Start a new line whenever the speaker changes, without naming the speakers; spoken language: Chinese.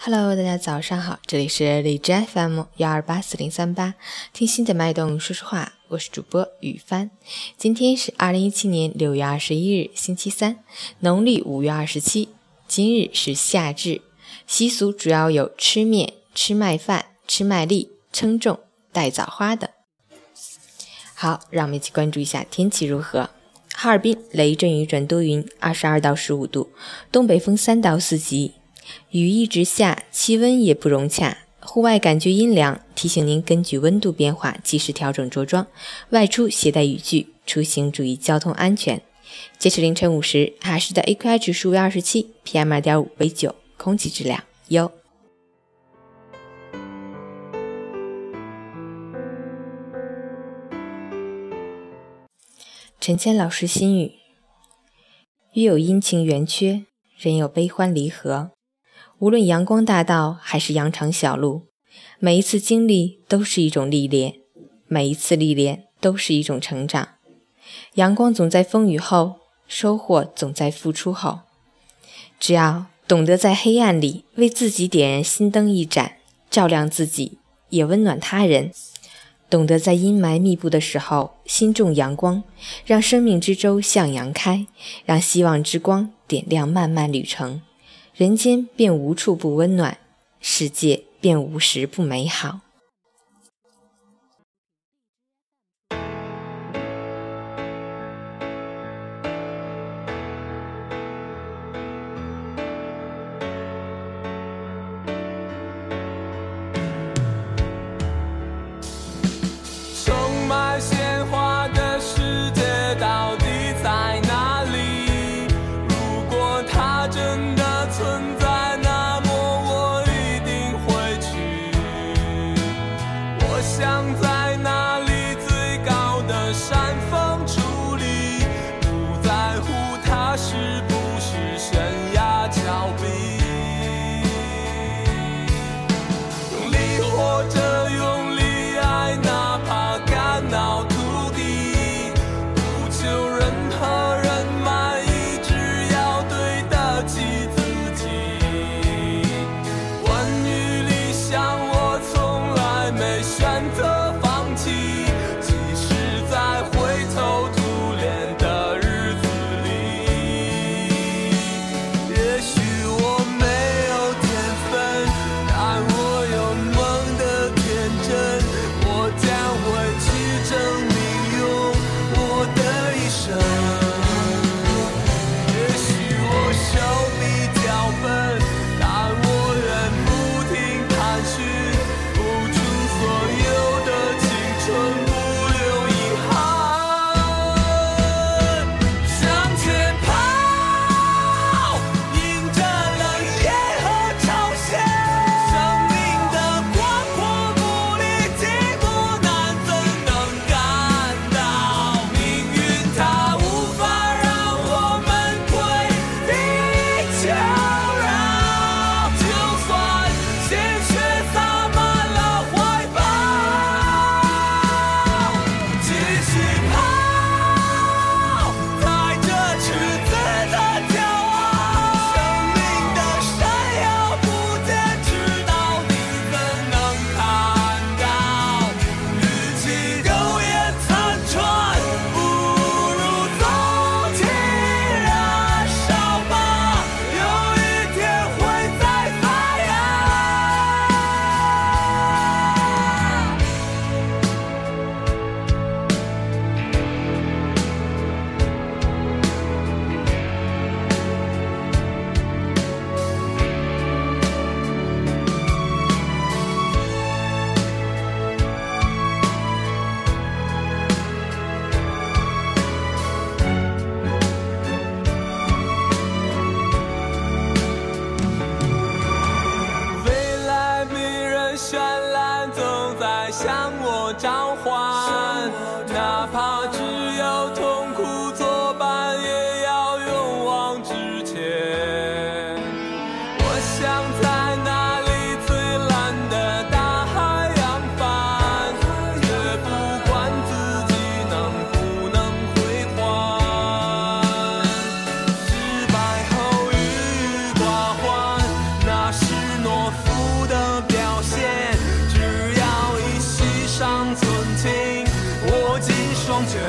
Hello，大家早上好，这里是荔枝 FM 幺二八四零三八，听心的脉动说说话，我是主播雨帆。今天是二零一七年六月二十一日，星期三，农历五月二十七。今日是夏至，习俗主要有吃面、吃麦饭、吃麦粒、称重、戴枣花等。好，让我们一起关注一下天气如何。哈尔滨雷阵雨转多云，二十二到十五度，东北风三到四级。雨一直下，气温也不融洽，户外感觉阴凉。提醒您根据温度变化及时调整着装，外出携带雨具，出行注意交通安全。截止凌晨五时，哈市的 AQI 指数为二十七，PM 二点五为九，空气质量优。陈谦老师心语：月有阴晴圆缺，人有悲欢离合。无论阳光大道还是羊肠小路，每一次经历都是一种历练，每一次历练都是一种成长。阳光总在风雨后，收获总在付出后。只要懂得在黑暗里为自己点燃心灯一盏，照亮自己，也温暖他人；懂得在阴霾密布的时候心种阳光，让生命之舟向阳开，让希望之光点亮漫漫旅程。人间便无处不温暖，世界便无时不美好。想在召唤双拳